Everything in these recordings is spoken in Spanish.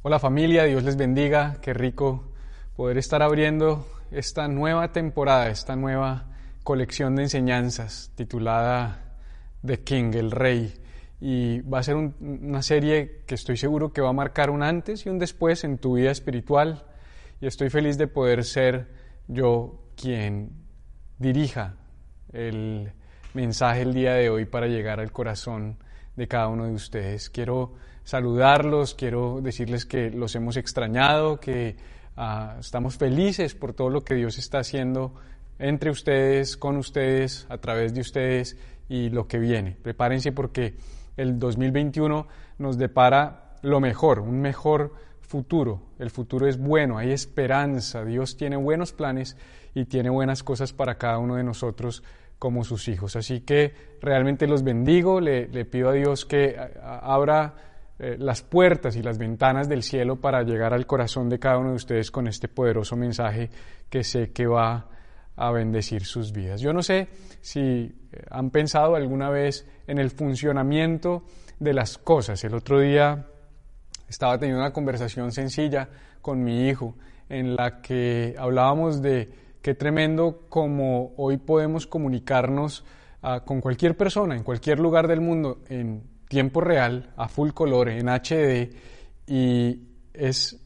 Hola familia, Dios les bendiga, qué rico poder estar abriendo esta nueva temporada, esta nueva colección de enseñanzas titulada The King, el Rey. Y va a ser una serie que estoy seguro que va a marcar un antes y un después en tu vida espiritual. Y estoy feliz de poder ser yo quien dirija el mensaje el día de hoy para llegar al corazón de cada uno de ustedes. Quiero saludarlos, quiero decirles que los hemos extrañado, que ah, estamos felices por todo lo que Dios está haciendo entre ustedes, con ustedes, a través de ustedes y lo que viene. Prepárense porque el 2021 nos depara lo mejor, un mejor futuro. El futuro es bueno, hay esperanza, Dios tiene buenos planes y tiene buenas cosas para cada uno de nosotros como sus hijos. Así que realmente los bendigo, le, pido a Dios que abra eh, las puertas y las ventanas del cielo para llegar al corazón de cada uno de ustedes con este poderoso mensaje que sé que va a bendecir sus vidas. Yo no sé si eh, han pensado alguna vez en el funcionamiento de las cosas. El otro día estaba teniendo una conversación sencilla con mi hijo en la que hablábamos de Qué tremendo como hoy podemos comunicarnos ah, con cualquier persona en cualquier lugar del mundo en tiempo real, a full color, en HD, y es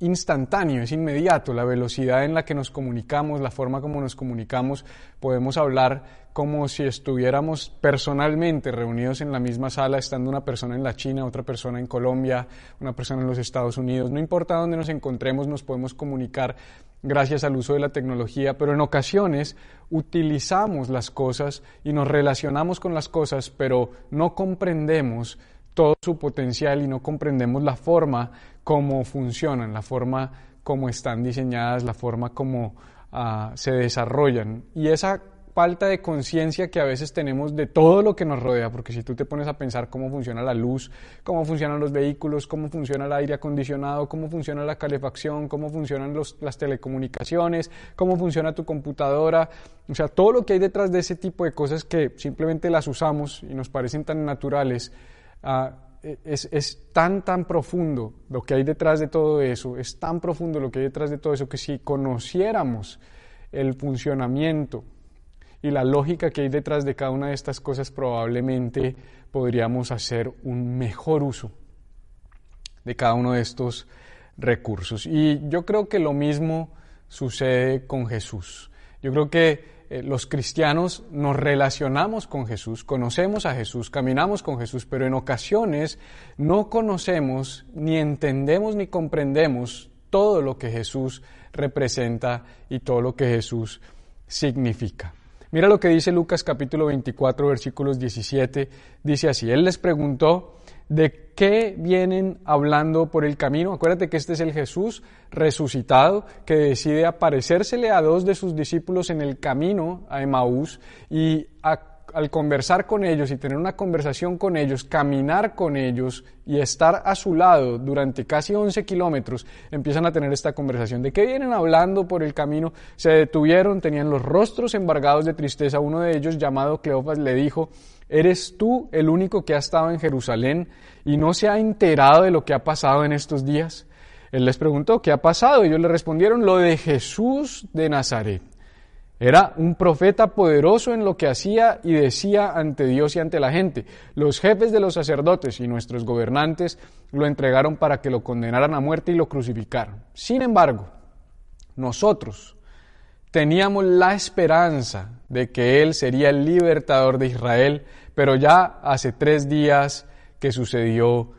instantáneo, es inmediato, la velocidad en la que nos comunicamos, la forma como nos comunicamos, podemos hablar como si estuviéramos personalmente reunidos en la misma sala, estando una persona en la China, otra persona en Colombia, una persona en los Estados Unidos, no importa dónde nos encontremos, nos podemos comunicar gracias al uso de la tecnología, pero en ocasiones utilizamos las cosas y nos relacionamos con las cosas, pero no comprendemos todo su potencial y no comprendemos la forma como funcionan, la forma como están diseñadas, la forma como ah, se desarrollan. Y esa falta de conciencia que a veces tenemos de todo lo que nos rodea, porque si tú te pones a pensar cómo funciona la luz, cómo funcionan los vehículos, cómo funciona el aire acondicionado, cómo funciona la calefacción, cómo funcionan las telecomunicaciones, cómo funciona tu computadora, o sea, todo lo que hay detrás de ese tipo de cosas que simplemente las usamos y nos parecen tan naturales, ah, es, es, tan, tan profundo lo que hay detrás de todo eso, es tan profundo lo que hay detrás de todo eso, que si conociéramos el funcionamiento y la lógica que hay detrás de cada una de estas cosas, probablemente podríamos hacer un mejor uso de cada uno de estos recursos. Y yo creo que lo mismo sucede con Jesús. Yo creo que eh, los cristianos nos relacionamos con Jesús, conocemos a Jesús, caminamos con Jesús, pero en ocasiones no conocemos, ni entendemos, ni comprendemos todo lo que Jesús representa y todo lo que Jesús significa. Mira lo que dice Lucas capítulo 24 versículos 17. Dice así, Él les preguntó, ¿de qué vienen hablando por el camino? Acuérdate que este es el Jesús resucitado que decide aparecérsele a dos de sus discípulos en el camino a Emaús y a al conversar con ellos y tener una conversación con ellos, caminar con ellos y estar a su lado durante casi 11 kilómetros, empiezan a tener esta conversación. ¿De qué vienen hablando por el camino? Se detuvieron, tenían los rostros embargados de tristeza. Uno de ellos, llamado Cleofas, le dijo, ¿eres tú el único que ha estado en Jerusalén y no se ha enterado de lo que ha pasado en estos días? Él les preguntó, ¿qué ha pasado? Ellos le respondieron, lo de Jesús de Nazaret era un profeta poderoso en lo que hacía y decía ante Dios y ante la gente. Los jefes de los sacerdotes y nuestros gobernantes lo entregaron para que lo condenaran a muerte y lo crucificaron. Sin embargo, nosotros teníamos la esperanza de que Él sería el libertador de Israel, pero ya hace tres días que sucedió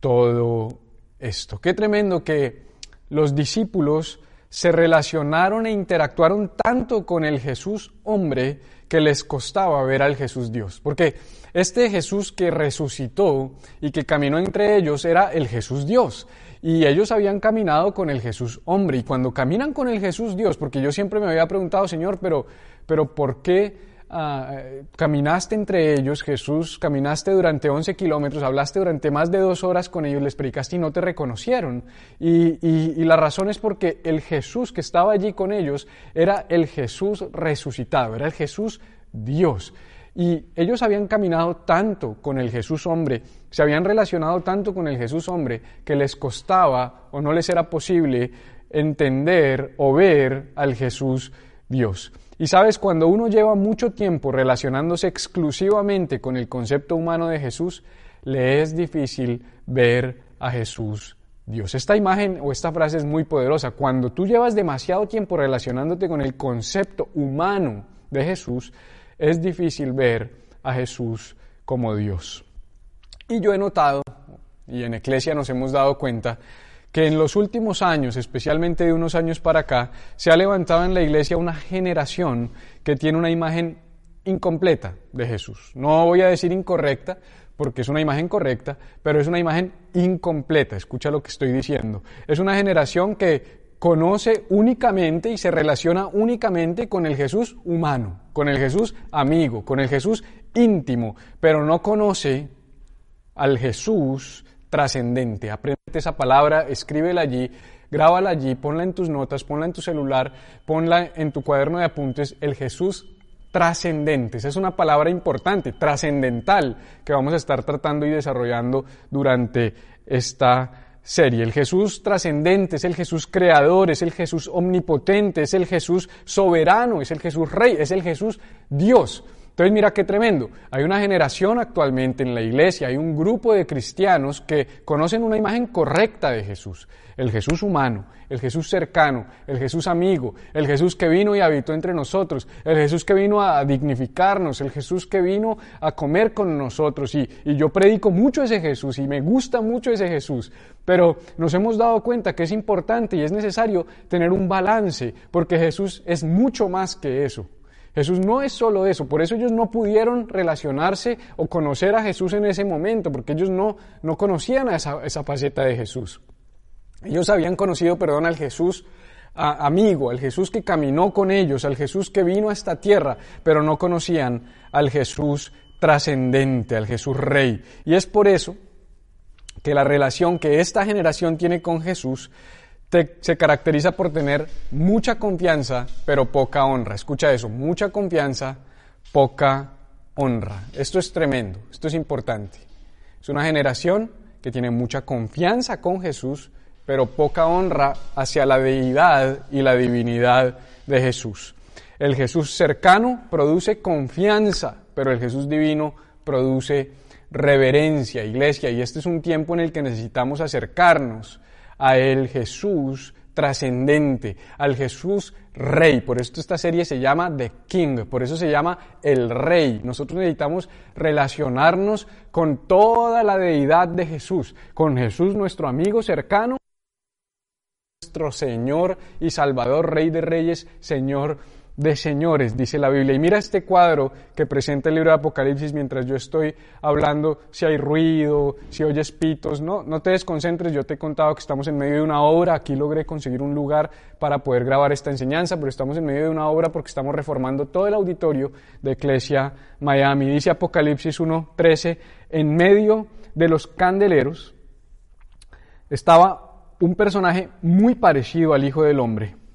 todo esto. Qué tremendo que los discípulos se relacionaron e interactuaron tanto con el Jesús hombre que les costaba ver al Jesús Dios. Porque este Jesús que resucitó y que caminó entre ellos era el Jesús Dios. Y ellos habían caminado con el Jesús hombre. Y cuando caminan con el Jesús Dios, porque yo siempre me había preguntado, Señor, pero, pero ¿por qué Ah, caminaste entre ellos, Jesús, caminaste durante 11 kilómetros, hablaste durante más de dos horas con ellos, les predicaste y no te reconocieron. Y, la razón es porque el Jesús que estaba allí con ellos era el Jesús resucitado, era el Jesús Dios. Y ellos habían caminado tanto con el Jesús hombre, se habían relacionado tanto con el Jesús hombre, que les costaba o no les era posible entender o ver al Jesús Dios. Y sabes, cuando uno lleva mucho tiempo relacionándose exclusivamente con el concepto humano de Jesús, le es difícil ver a Jesús Dios. Esta imagen o esta frase es muy poderosa. Cuando tú llevas demasiado tiempo relacionándote con el concepto humano de Jesús, es difícil ver a Jesús como Dios. Y yo he notado, y en Eclesia nos hemos dado cuenta, que en los últimos años, especialmente de unos años para acá, se ha levantado en la iglesia una generación que tiene una imagen incompleta de Jesús. No voy a decir incorrecta, porque es una imagen correcta, pero es una imagen incompleta. Escucha lo que estoy diciendo. Es una generación que conoce únicamente y se relaciona únicamente con el Jesús humano, con el Jesús amigo, con el Jesús íntimo, pero no conoce al Jesús trascendente. Aprende esa palabra, escríbela allí, grábala allí, ponla en tus notas, ponla en tu celular, ponla en tu cuaderno de apuntes, el Jesús trascendente. Esa es una palabra importante, trascendental, que vamos a estar tratando y desarrollando durante esta serie. El Jesús trascendente es el Jesús creador, es el Jesús omnipotente, es el Jesús soberano, es el Jesús rey, es el Jesús Dios. Entonces mira qué tremendo. Hay una generación actualmente en la iglesia, hay un grupo de cristianos que conocen una imagen correcta de Jesús. El Jesús humano, el Jesús cercano, el Jesús amigo, el Jesús que vino y habitó entre nosotros, el Jesús que vino a dignificarnos, el Jesús que vino a comer con nosotros. Y, yo predico mucho ese Jesús y me gusta mucho ese Jesús. Pero nos hemos dado cuenta que es importante y es necesario tener un balance, porque Jesús es mucho más que eso. Jesús no es solo eso, por eso ellos no pudieron relacionarse o conocer a Jesús en ese momento, porque ellos no, no conocían a esa, esa faceta de Jesús. Ellos habían conocido, perdón, al Jesús amigo, al Jesús que caminó con ellos, al Jesús que vino a esta tierra, pero no conocían al Jesús trascendente, al Jesús rey. Y es por eso que la relación que esta generación tiene con Jesús se caracteriza por tener mucha confianza, pero poca honra. Escucha eso, mucha confianza, poca honra. Esto es tremendo, esto es importante. Es una generación que tiene mucha confianza con Jesús, pero poca honra hacia la deidad y la divinidad de Jesús. El Jesús cercano produce confianza, pero el Jesús divino produce reverencia, iglesia, y este es un tiempo en el que necesitamos acercarnos a el Jesús trascendente, al Jesús rey. Por esto esta serie se llama The King, por eso se llama el rey. Nosotros necesitamos relacionarnos con toda la deidad de Jesús, con Jesús nuestro amigo cercano, nuestro Señor y Salvador, Rey de Reyes, Señor de señores, dice la Biblia. Y mira este cuadro que presenta el libro de Apocalipsis mientras yo estoy hablando, si hay ruido, si oyes pitos, no, no te desconcentres, yo te he contado que estamos en medio de una obra, aquí logré conseguir un lugar para poder grabar esta enseñanza, pero estamos en medio de una obra porque estamos reformando todo el auditorio de Iglesia Miami. Dice Apocalipsis 1.13, en medio de los candeleros estaba un personaje muy parecido al Hijo del Hombre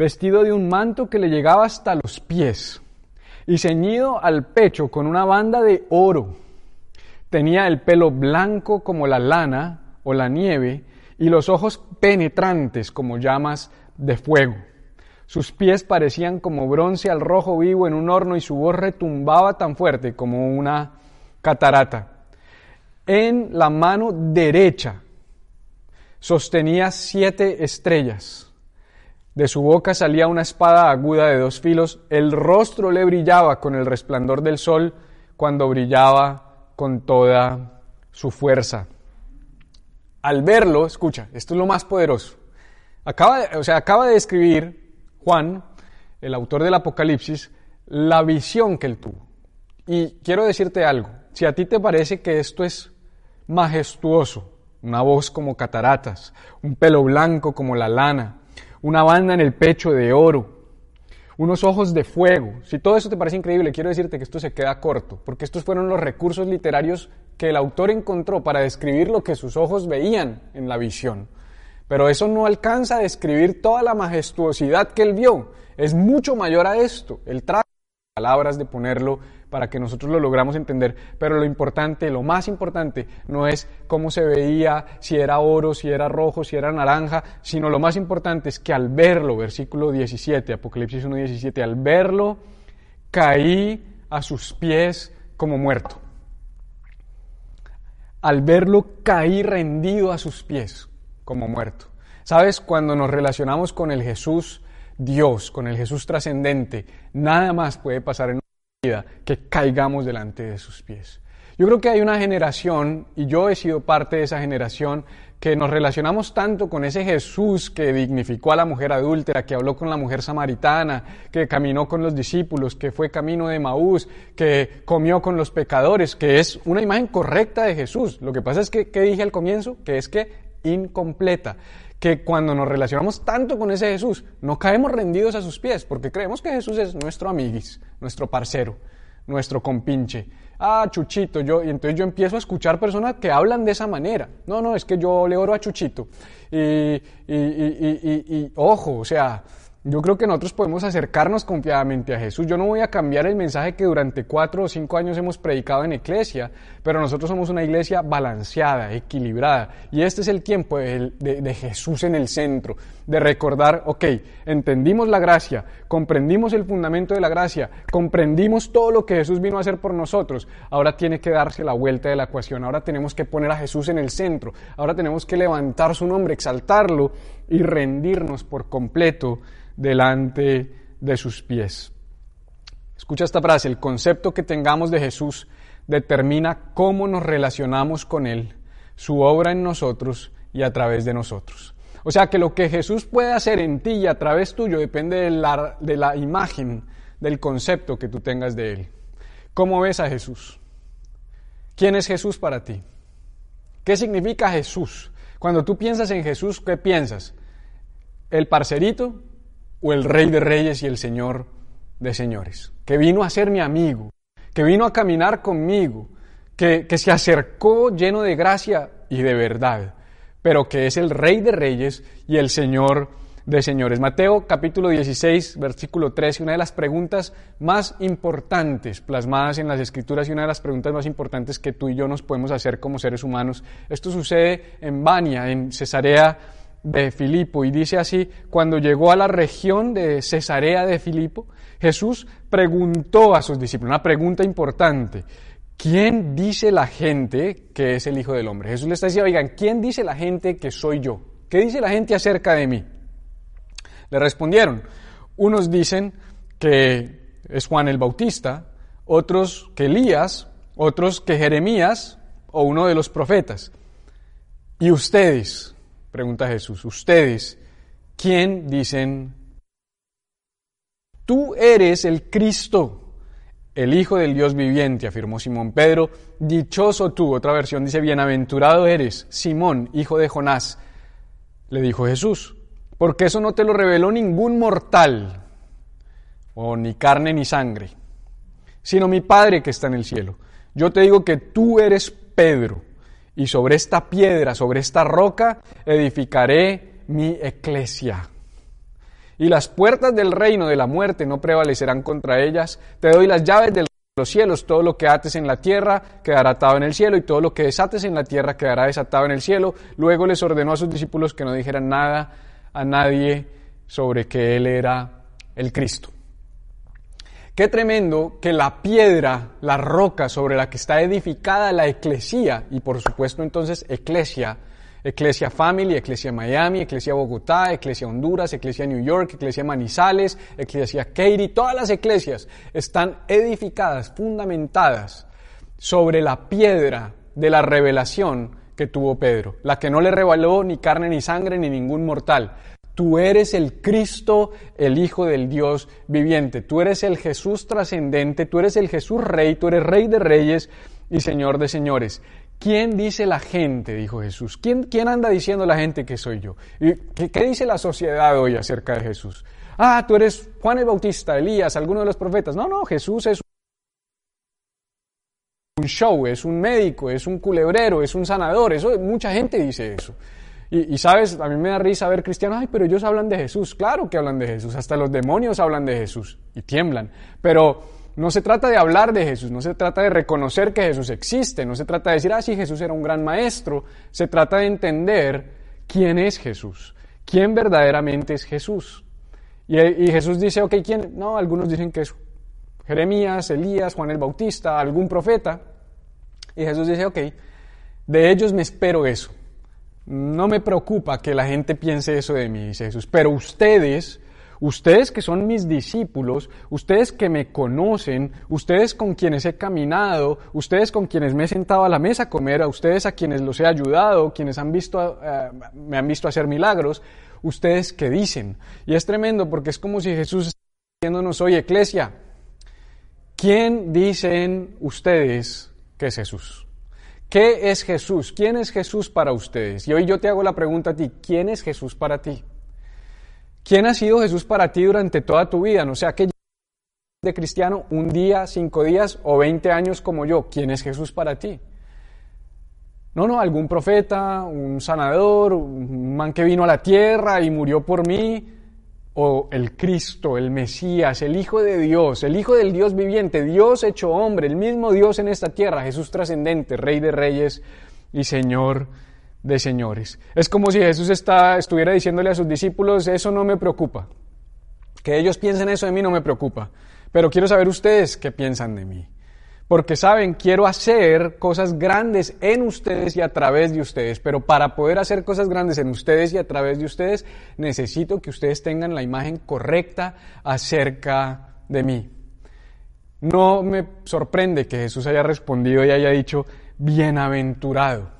vestido de un manto que le llegaba hasta los pies y ceñido al pecho con una banda de oro. Tenía el pelo blanco como la lana o la nieve y los ojos penetrantes como llamas de fuego. Sus pies parecían como bronce al rojo vivo en un horno y su voz retumbaba tan fuerte como una catarata. En la mano derecha sostenía siete estrellas de su boca salía una espada aguda de dos filos, el rostro le brillaba con el resplandor del sol cuando brillaba con toda su fuerza. Al verlo, escucha, esto es lo más poderoso, Acaba o sea, acaba de escribir Juan, el autor del Apocalipsis, la visión que él tuvo. Y quiero decirte algo, si a ti te parece que esto es majestuoso, una voz como cataratas, un pelo blanco como la lana, una banda en el pecho de oro, unos ojos de fuego. Si todo eso te parece increíble, quiero decirte que esto se queda corto, porque estos fueron los recursos literarios que el autor encontró para describir lo que sus ojos veían en la visión. Pero eso no alcanza a describir toda la majestuosidad que él vio. Es mucho mayor a esto. Él trata palabras de ponerlo para que nosotros lo logramos entender, pero lo importante, lo más importante, no es cómo se veía, si era oro, si era rojo, si era naranja, sino lo más importante es que al verlo, versículo 17, Apocalipsis 1.17, al verlo, caí a sus pies como muerto. Al verlo, caí rendido a sus pies como muerto. ¿Sabes? Cuando nos relacionamos con el Jesús Dios, con el Jesús trascendente, nada más puede pasar en que caigamos delante de sus pies. Yo creo que hay una generación, y yo he sido parte de esa generación, que nos relacionamos tanto con ese Jesús que dignificó a la mujer adúltera, que habló con la mujer samaritana, que caminó con los discípulos, que fue camino de Maús, que comió con los pecadores, que es una imagen correcta de Jesús. Lo que pasa es que, ¿qué dije al comienzo? Que es que incompleta que cuando nos relacionamos tanto con ese Jesús, no caemos rendidos a sus pies, porque creemos que Jesús es nuestro amiguis, nuestro parcero, nuestro compinche. Ah, Chuchito, yo, y entonces yo empiezo a escuchar personas que hablan de esa manera. No, no, es que yo le oro a Chuchito. Y, y, y, y ojo, o sea, yo creo que nosotros podemos acercarnos confiadamente a Jesús. Yo no voy a cambiar el mensaje que durante cuatro o cinco años hemos predicado en iglesia, pero nosotros somos una iglesia balanceada, equilibrada. Y este es el tiempo de, Jesús en el centro, de recordar, ok, entendimos la gracia, comprendimos el fundamento de la gracia, comprendimos todo lo que Jesús vino a hacer por nosotros. Ahora tiene que darse la vuelta de la ecuación, ahora tenemos que poner a Jesús en el centro, ahora tenemos que levantar su nombre, exaltarlo y rendirnos por completo delante de sus pies. Escucha esta frase, el concepto que tengamos de Jesús determina cómo nos relacionamos con Él, su obra en nosotros y a través de nosotros. O sea que lo que Jesús puede hacer en ti y a través tuyo depende de la, de la imagen, del concepto que tú tengas de Él. ¿Cómo ves a Jesús? ¿Quién es Jesús para ti? ¿Qué significa Jesús? Cuando tú piensas en Jesús, ¿qué piensas? ¿El parcerito? o el Rey de Reyes y el Señor de Señores, que vino a ser mi amigo, que vino a caminar conmigo, que, que se acercó lleno de gracia y de verdad, pero que es el Rey de Reyes y el Señor de Señores. Mateo capítulo 16, versículo 13, una de las preguntas más importantes plasmadas en las Escrituras y una de las preguntas más importantes que tú y yo nos podemos hacer como seres humanos. Esto sucede en Bania, en Cesarea de Filipo y dice así, cuando llegó a la región de Cesarea de Filipo, Jesús preguntó a sus discípulos, una pregunta importante, ¿quién dice la gente que es el Hijo del Hombre? Jesús les está diciendo, oigan, ¿quién dice la gente que soy yo? ¿Qué dice la gente acerca de mí? Le respondieron, unos dicen que es Juan el Bautista, otros que Elías, otros que Jeremías o uno de los profetas. ¿Y ustedes? Pregunta Jesús, ustedes, ¿quién dicen? Tú eres el Cristo, el Hijo del Dios viviente, afirmó Simón Pedro. Dichoso tú, otra versión dice, bienaventurado eres, Simón, hijo de Jonás. Le dijo Jesús, porque eso no te lo reveló ningún mortal, o ni carne ni sangre, sino mi Padre que está en el cielo. Yo te digo que tú eres Pedro y sobre esta piedra, sobre esta roca, edificaré mi iglesia. Y las puertas del reino de la muerte no prevalecerán contra ellas. Te doy las llaves de los cielos. Todo lo que ates en la tierra quedará atado en el cielo y todo lo que desates en la tierra quedará desatado en el cielo. Luego les ordenó a sus discípulos que no dijeran nada a nadie sobre que Él era el Cristo. Qué tremendo que la piedra, la roca sobre la que está edificada la eclesía, y por supuesto entonces eclesia, Eclesia Family, Eclesia Miami, Eclesia Bogotá, Eclesia Honduras, Eclesia New York, Eclesia Manizales, Eclesia Katy, todas las eclesias están edificadas, fundamentadas sobre la piedra de la revelación que tuvo Pedro, la que no le reveló ni carne ni sangre ni ningún mortal. Tú eres el Cristo, el Hijo del Dios viviente. Tú eres el Jesús trascendente, tú eres el Jesús Rey, tú eres Rey de Reyes y Señor de Señores. ¿Quién dice la gente? dijo Jesús. ¿Quién, quién anda diciendo la gente que soy yo? ¿Y qué, ¿Qué dice la sociedad hoy acerca de Jesús? Ah, tú eres Juan el Bautista, Elías, alguno de los profetas. No, no, Jesús es un show, es un médico, es un culebrero, es un sanador. Eso, mucha gente dice eso. Y, sabes, a mí me da risa ver cristianos, ay, pero ellos hablan de Jesús. Claro que hablan de Jesús, hasta los demonios hablan de Jesús y tiemblan. Pero no se trata de hablar de Jesús, no se trata de reconocer que Jesús existe, no se trata de decir, ah, sí, Jesús era un gran maestro. Se trata de entender quién es Jesús, quién verdaderamente es Jesús. Y, y Jesús dice, ok, ¿quién? No, algunos dicen que es Jeremías, Elías, Juan el Bautista, algún profeta. Y Jesús dice, ok, de ellos me espero eso. No me preocupa que la gente piense eso de mí, dice Jesús, pero ustedes, ustedes que son mis discípulos, ustedes que me conocen, ustedes con quienes he caminado, ustedes con quienes me he sentado a la mesa a comer, a ustedes a quienes los he ayudado, quienes han visto, uh, me han visto hacer milagros, ustedes que dicen. Y es tremendo porque es como si Jesús está diciéndonos, oye, iglesia, ¿quién dicen ustedes que es Jesús? ¿Qué es Jesús? ¿Quién es Jesús para ustedes? Y hoy yo te hago la pregunta a ti, ¿quién es Jesús para ti? ¿Quién ha sido Jesús para ti durante toda tu vida? No sea que de cristiano un día, cinco días o veinte años como yo. ¿Quién es Jesús para ti? No, no, algún profeta, un sanador, un man que vino a la tierra y murió por mí, o el Cristo, el Mesías, el Hijo de Dios, el Hijo del Dios viviente, Dios hecho hombre, el mismo Dios en esta tierra, Jesús trascendente, Rey de Reyes y Señor de Señores. Es como si Jesús está, estuviera diciéndole a sus discípulos, eso no me preocupa. Que ellos piensen eso de mí no me preocupa, pero quiero saber ustedes qué piensan de mí porque saben, quiero hacer cosas grandes en ustedes y a través de ustedes, pero para poder hacer cosas grandes en ustedes y a través de ustedes, necesito que ustedes tengan la imagen correcta acerca de mí. No me sorprende que Jesús haya respondido y haya dicho, bienaventurado,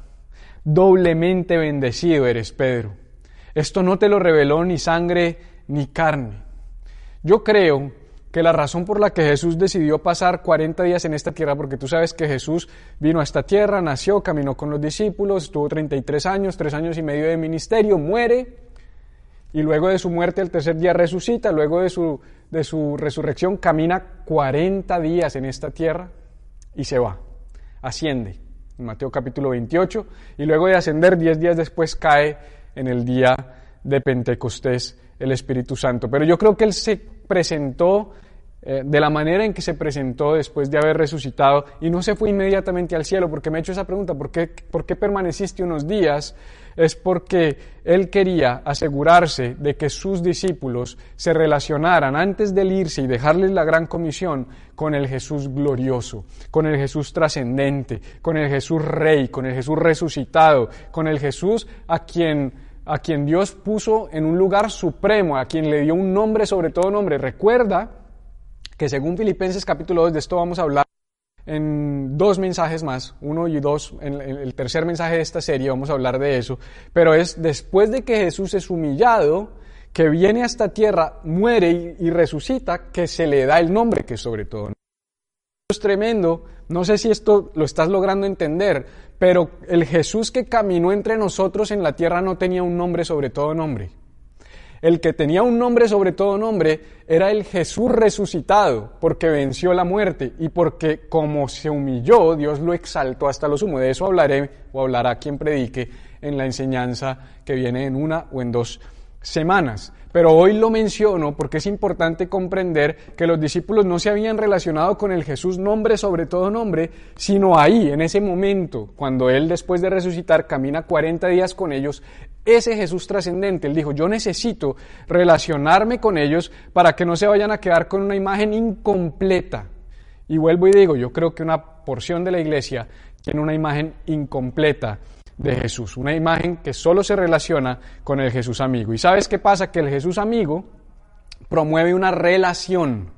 doblemente bendecido eres Pedro. Esto no te lo reveló ni sangre ni carne. Yo creo que la razón por la que Jesús decidió pasar 40 días en esta tierra, porque tú sabes que Jesús vino a esta tierra, nació, caminó con los discípulos, estuvo 33 años, tres años y medio de ministerio, muere, y luego de su muerte el tercer día resucita, luego de su, de su resurrección camina 40 días en esta tierra y se va, asciende, en Mateo capítulo 28, y luego de ascender 10 días después cae en el día de Pentecostés el Espíritu Santo. Pero yo creo que Él se presentó eh, de la manera en que se presentó después de haber resucitado y no se fue inmediatamente al cielo, porque me he hecho esa pregunta, ¿por qué, ¿por qué permaneciste unos días? Es porque Él quería asegurarse de que sus discípulos se relacionaran antes de irse y dejarles la gran comisión con el Jesús glorioso, con el Jesús trascendente, con el Jesús rey, con el Jesús resucitado, con el Jesús a quien a quien Dios puso en un lugar supremo, a quien le dio un nombre sobre todo nombre. Recuerda que según Filipenses capítulo 2, de esto vamos a hablar en dos mensajes más, uno y dos, en el tercer mensaje de esta serie vamos a hablar de eso, pero es después de que Jesús es humillado, que viene a esta tierra, muere y, y resucita, que se le da el nombre que sobre todo. Es tremendo, no sé si esto lo estás logrando entender, pero el Jesús que caminó entre nosotros en la tierra no tenía un nombre sobre todo nombre. El que tenía un nombre sobre todo nombre era el Jesús resucitado, porque venció la muerte y porque como se humilló, Dios lo exaltó hasta lo sumo. De eso hablaré o hablará quien predique en la enseñanza que viene en una o en dos semanas. Pero hoy lo menciono porque es importante comprender que los discípulos no se habían relacionado con el Jesús nombre sobre todo nombre, sino ahí, en ese momento, cuando Él después de resucitar camina 40 días con ellos, ese Jesús trascendente, Él dijo, yo necesito relacionarme con ellos para que no se vayan a quedar con una imagen incompleta. Y vuelvo y digo, yo creo que una porción de la iglesia tiene una imagen incompleta de Jesús, una imagen que solo se relaciona con el Jesús amigo. ¿Y sabes qué pasa? Que el Jesús amigo promueve una relación,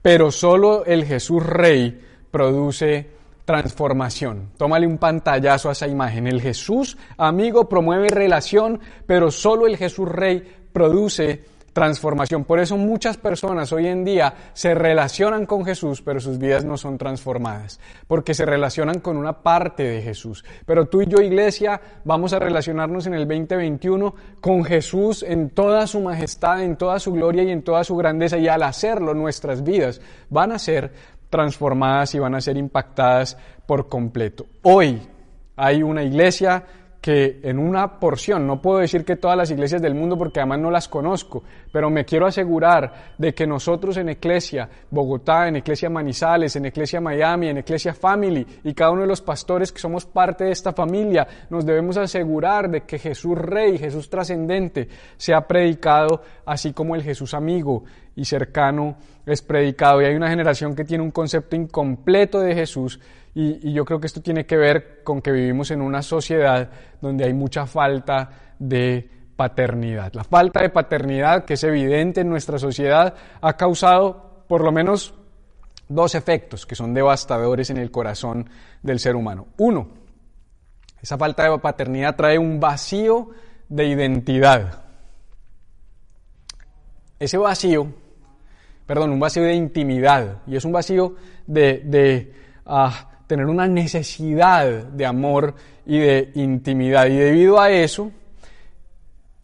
pero solo el Jesús rey produce transformación. Tómale un pantallazo a esa imagen. El Jesús amigo promueve relación, pero solo el Jesús rey produce transformación. Por eso muchas personas hoy en día se relacionan con Jesús, pero sus vidas no son transformadas, porque se relacionan con una parte de Jesús. Pero tú y yo, iglesia, vamos a relacionarnos en el 2021 con Jesús en toda su majestad, en toda su gloria y en toda su grandeza, y al hacerlo nuestras vidas van a ser transformadas y van a ser impactadas por completo. Hoy hay una iglesia que en una porción, no puedo decir que todas las iglesias del mundo porque además no las conozco, pero me quiero asegurar de que nosotros en Iglesia Bogotá, en Iglesia Manizales, en Iglesia Miami, en Iglesia Family y cada uno de los pastores que somos parte de esta familia, nos debemos asegurar de que Jesús Rey, Jesús trascendente, sea predicado así como el Jesús amigo y cercano es predicado. Y hay una generación que tiene un concepto incompleto de Jesús y, yo creo que esto tiene que ver con que vivimos en una sociedad donde hay mucha falta de paternidad. La falta de paternidad, que es evidente en nuestra sociedad, ha causado por lo menos dos efectos que son devastadores en el corazón del ser humano. Uno, esa falta de paternidad trae un vacío de identidad. Ese vacío, perdón, un vacío de intimidad, y es un vacío de, de ah, tener una necesidad de amor y de intimidad. Y debido a eso,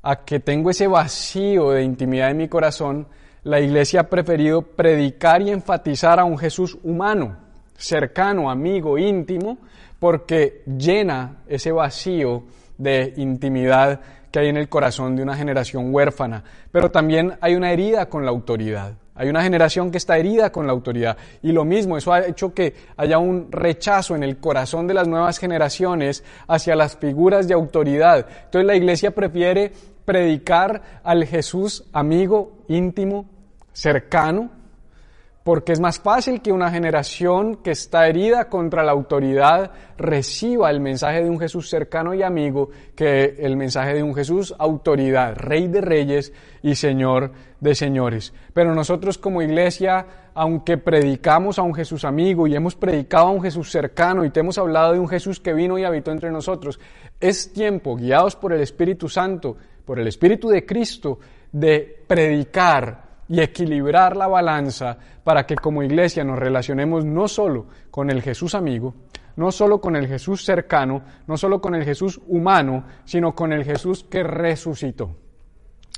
a que tengo ese vacío de intimidad en mi corazón, la iglesia ha preferido predicar y enfatizar a un Jesús humano, cercano, amigo, íntimo, porque llena ese vacío de intimidad que hay en el corazón de una generación huérfana. Pero también hay una herida con la autoridad. Hay una generación que está herida con la autoridad. Y lo mismo, eso ha hecho que haya un rechazo en el corazón de las nuevas generaciones hacia las figuras de autoridad. Entonces la iglesia prefiere predicar al Jesús amigo, íntimo, cercano, porque es más fácil que una generación que está herida contra la autoridad reciba el mensaje de un Jesús cercano y amigo que el mensaje de un Jesús autoridad, rey de reyes y señor de señores. Pero nosotros como iglesia, aunque predicamos a un Jesús amigo y hemos predicado a un Jesús cercano y te hemos hablado de un Jesús que vino y habitó entre nosotros, es tiempo, guiados por el Espíritu Santo, por el Espíritu de Cristo, de predicar y equilibrar la balanza para que como iglesia nos relacionemos no solo con el Jesús amigo, no solo con el Jesús cercano, no solo con el Jesús humano, sino con el Jesús que resucitó.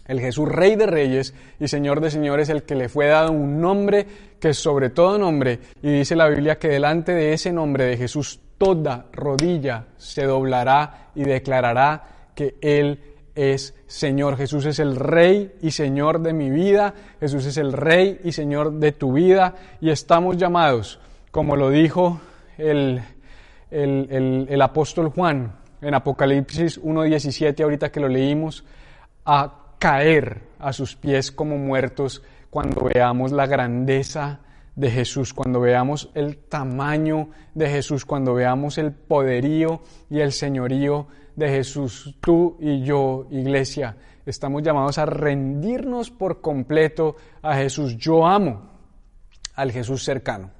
El Jesús Rey de Reyes y Señor de Señores, el que le fue dado un nombre que es sobre todo nombre, y dice la Biblia que delante de ese nombre de Jesús toda rodilla se doblará y declarará que Él es Señor. Jesús es el Rey y Señor de mi vida. Jesús es el Rey y Señor de tu vida. Y estamos llamados, como lo dijo el, el, apóstol Juan en Apocalipsis 1.17, ahorita que lo leímos, a caer a sus pies como muertos cuando veamos la grandeza de Jesús, cuando veamos el tamaño de Jesús, cuando veamos el poderío y el señorío de Jesús. Tú y yo, iglesia, estamos llamados a rendirnos por completo a Jesús. Yo amo al Jesús cercano.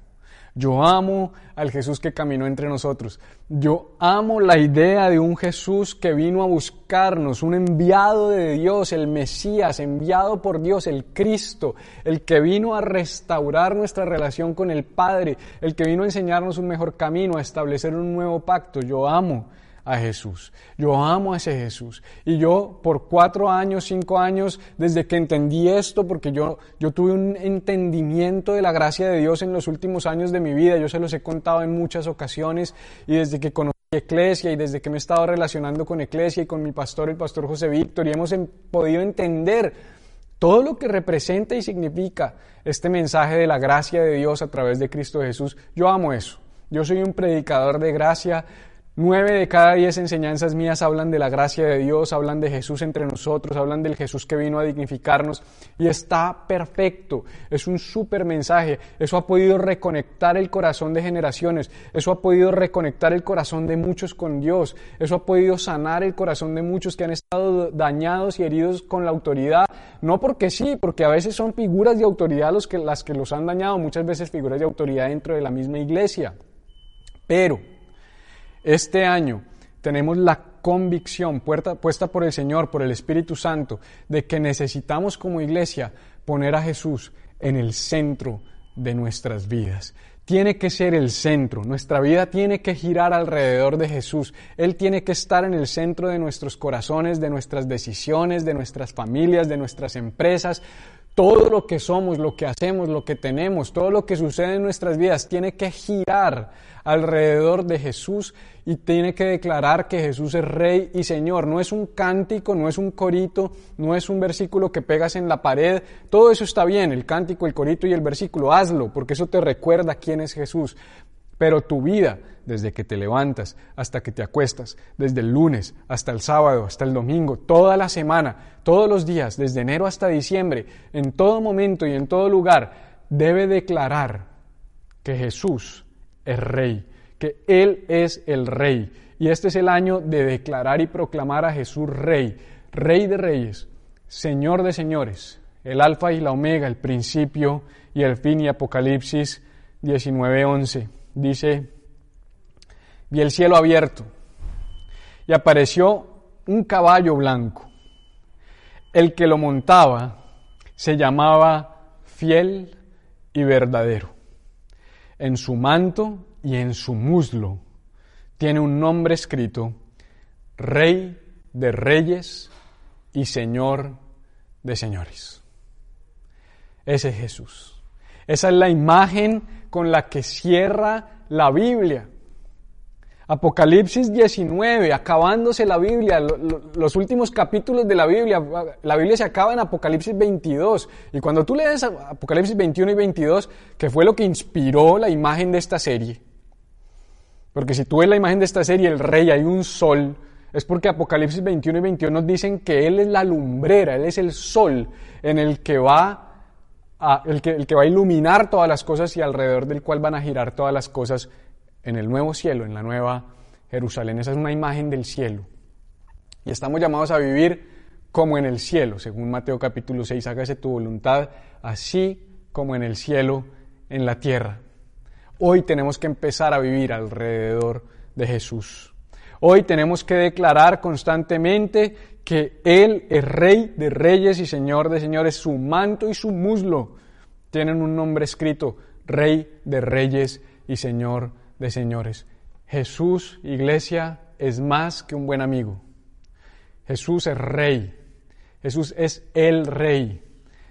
Yo amo al Jesús que caminó entre nosotros. Yo amo la idea de un Jesús que vino a buscarnos, un enviado de Dios, el Mesías, enviado por Dios, el Cristo, el que vino a restaurar nuestra relación con el Padre, el que vino a enseñarnos un mejor camino, a establecer un nuevo pacto. Yo amo a Jesús. Yo amo a ese Jesús. Y yo por cuatro años, cinco años, desde que entendí esto, porque yo, yo tuve un entendimiento de la gracia de Dios en los últimos años de mi vida, yo se los he contado en muchas ocasiones, y desde que conocí Eclesia y desde que me he estado relacionando con Eclesia y con mi pastor, el pastor José Víctor, y hemos podido entender todo lo que representa y significa este mensaje de la gracia de Dios a través de Cristo Jesús. Yo amo eso. Yo soy un predicador de gracia, Nueve de cada diez enseñanzas mías hablan de la gracia de Dios, hablan de Jesús entre nosotros, hablan del Jesús que vino a dignificarnos y está perfecto. Es un súper mensaje. Eso ha podido reconectar el corazón de generaciones. Eso ha podido reconectar el corazón de muchos con Dios. Eso ha podido sanar el corazón de muchos que han estado dañados y heridos con la autoridad. No porque sí, porque a veces son figuras de autoridad los que, las que los han dañado, muchas veces figuras de autoridad dentro de la misma iglesia. Pero este año tenemos la convicción puesta por el Señor, por el Espíritu Santo, de que necesitamos como iglesia poner a Jesús en el centro de nuestras vidas. Tiene que ser el centro, nuestra vida tiene que girar alrededor de Jesús. Él tiene que estar en el centro de nuestros corazones, de nuestras decisiones, de nuestras familias, de nuestras empresas. Todo lo que somos, lo que hacemos, lo que tenemos, todo lo que sucede en nuestras vidas tiene que girar alrededor de Jesús y tiene que declarar que Jesús es Rey y Señor. No es un cántico, no es un corito, no es un versículo que pegas en la pared. Todo eso está bien, el cántico, el corito y el versículo. Hazlo, porque eso te recuerda quién es Jesús. Pero tu vida, desde que te levantas hasta que te acuestas, desde el lunes hasta el sábado, hasta el domingo, toda la semana, todos los días, desde enero hasta diciembre, en todo momento y en todo lugar, debe declarar que Jesús es rey, que Él es el rey. Y este es el año de declarar y proclamar a Jesús rey, rey de reyes, señor de señores, el alfa y la omega, el principio y el fin y Apocalipsis 19:11 dice, vi el cielo abierto y apareció un caballo blanco. El que lo montaba se llamaba fiel y verdadero. En su manto y en su muslo tiene un nombre escrito, Rey de Reyes y Señor de Señores. Ese es Jesús. Esa es la imagen con la que cierra la Biblia. Apocalipsis 19, acabándose la Biblia, los últimos capítulos de la Biblia, la Biblia se acaba en Apocalipsis 22. Y cuando tú lees Apocalipsis 21 y 22, que fue lo que inspiró la imagen de esta serie, porque si tú ves la imagen de esta serie, el rey, hay un sol, es porque Apocalipsis 21 y 22 nos dicen que Él es la lumbrera, Él es el sol en el que va el, que, el que va a iluminar todas las cosas y alrededor del cual van a girar todas las cosas en el nuevo cielo, en la nueva Jerusalén. Esa es una imagen del cielo. Y estamos llamados a vivir como en el cielo, según Mateo capítulo 6, hágase tu voluntad, así como en el cielo, en la tierra. Hoy tenemos que empezar a vivir alrededor de Jesús. Hoy tenemos que declarar constantemente que Él es Rey de reyes y Señor de señores. Su manto y su muslo tienen un nombre escrito, Rey de reyes y Señor de señores. Jesús, iglesia, es más que un buen amigo. Jesús es Rey. Jesús es el Rey.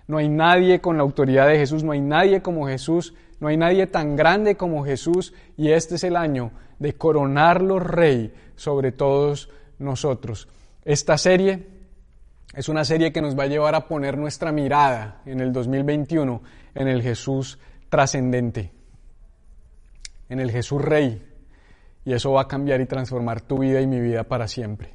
No hay nadie con la autoridad de Jesús, no hay nadie como Jesús, no hay nadie tan grande como Jesús y este es el año de coronarlo Rey sobre todos nosotros. Esta serie es una serie que nos va a llevar a poner nuestra mirada en el 2021 en el Jesús trascendente, en el Jesús Rey. Y eso va a cambiar y transformar tu vida y mi vida para siempre.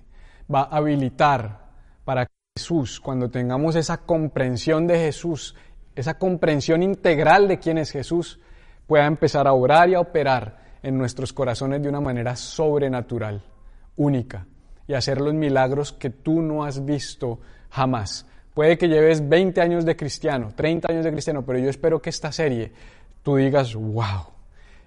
Va a habilitar para que Jesús, cuando tengamos esa comprensión de Jesús, esa comprensión integral de quién es Jesús, pueda empezar a orar y a operar en nuestros corazones de una manera sobrenatural, única, y hacer los milagros que tú no has visto jamás. Puede que lleves 20 años de cristiano, 30 años de cristiano, pero yo espero que esta serie tú digas, wow,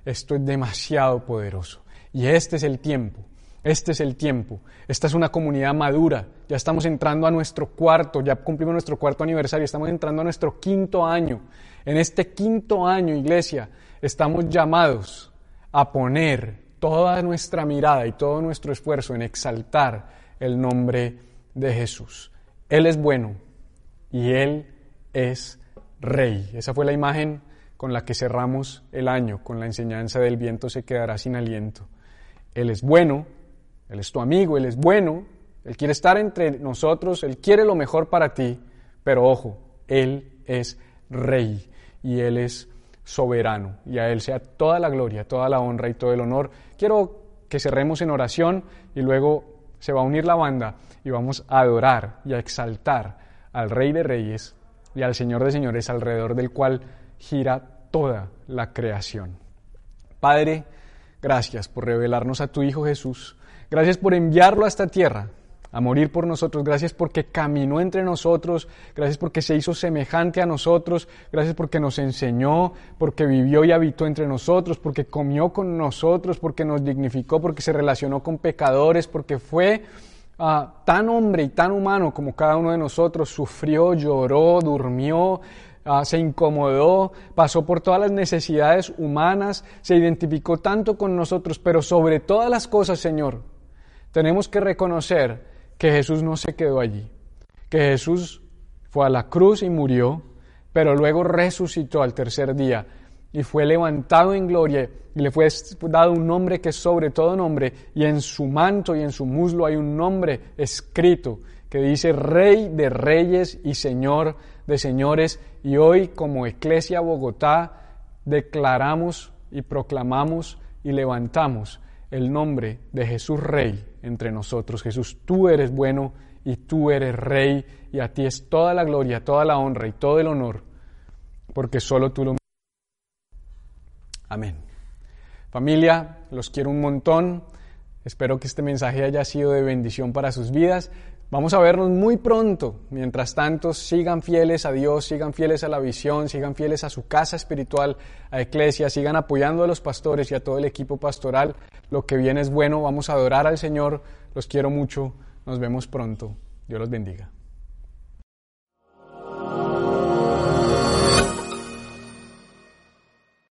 esto es demasiado poderoso. Y este es el tiempo, este es el tiempo. Esta es una comunidad madura. Ya estamos entrando a nuestro cuarto, ya cumplimos nuestro cuarto aniversario, estamos entrando a nuestro quinto año. En este quinto año, iglesia, estamos llamados a poner toda nuestra mirada y todo nuestro esfuerzo en exaltar el nombre de Jesús. Él es bueno y Él es rey. Esa fue la imagen con la que cerramos el año, con la enseñanza del viento se quedará sin aliento. Él es bueno, Él es tu amigo, Él es bueno, Él quiere estar entre nosotros, Él quiere lo mejor para ti, pero ojo, Él es rey y Él es soberano y a Él sea toda la gloria, toda la honra y todo el honor. Quiero que cerremos en oración y luego se va a unir la banda y vamos a adorar y a exaltar al Rey de Reyes y al Señor de Señores alrededor del cual gira toda la creación. Padre, gracias por revelarnos a tu Hijo Jesús. Gracias por enviarlo a esta tierra a morir por nosotros. Gracias porque caminó entre nosotros. Gracias porque se hizo semejante a nosotros. Gracias porque nos enseñó, porque vivió y habitó entre nosotros, porque comió con nosotros, porque nos dignificó, porque se relacionó con pecadores, porque fue ah, tan hombre y tan humano como cada uno de nosotros. Sufrió, lloró, durmió. Ah, se incomodó, pasó por todas las necesidades humanas, se identificó tanto con nosotros, pero sobre todas las cosas, Señor, tenemos que reconocer que Jesús no se quedó allí, que Jesús fue a la cruz y murió, pero luego resucitó al tercer día y fue levantado en gloria y le fue dado un nombre que es sobre todo nombre y en su manto y en su muslo hay un nombre escrito que dice Rey de Reyes y Señor de Señores y hoy como Iglesia Bogotá declaramos y proclamamos y levantamos el nombre de Jesús Rey entre nosotros. Jesús, tú eres bueno y tú eres Rey y a ti es toda la gloria, toda la honra y todo el honor, porque solo tú lo Amén. Familia, los quiero un montón. Espero que este mensaje haya sido de bendición para sus vidas. Vamos a vernos muy pronto. Mientras tanto, sigan fieles a Dios, sigan fieles a la visión, sigan fieles a su casa espiritual, a Iglesia, sigan apoyando a los pastores y a todo el equipo pastoral. Lo que viene es bueno. Vamos a adorar al Señor. Los quiero mucho. Nos vemos pronto. Dios los bendiga.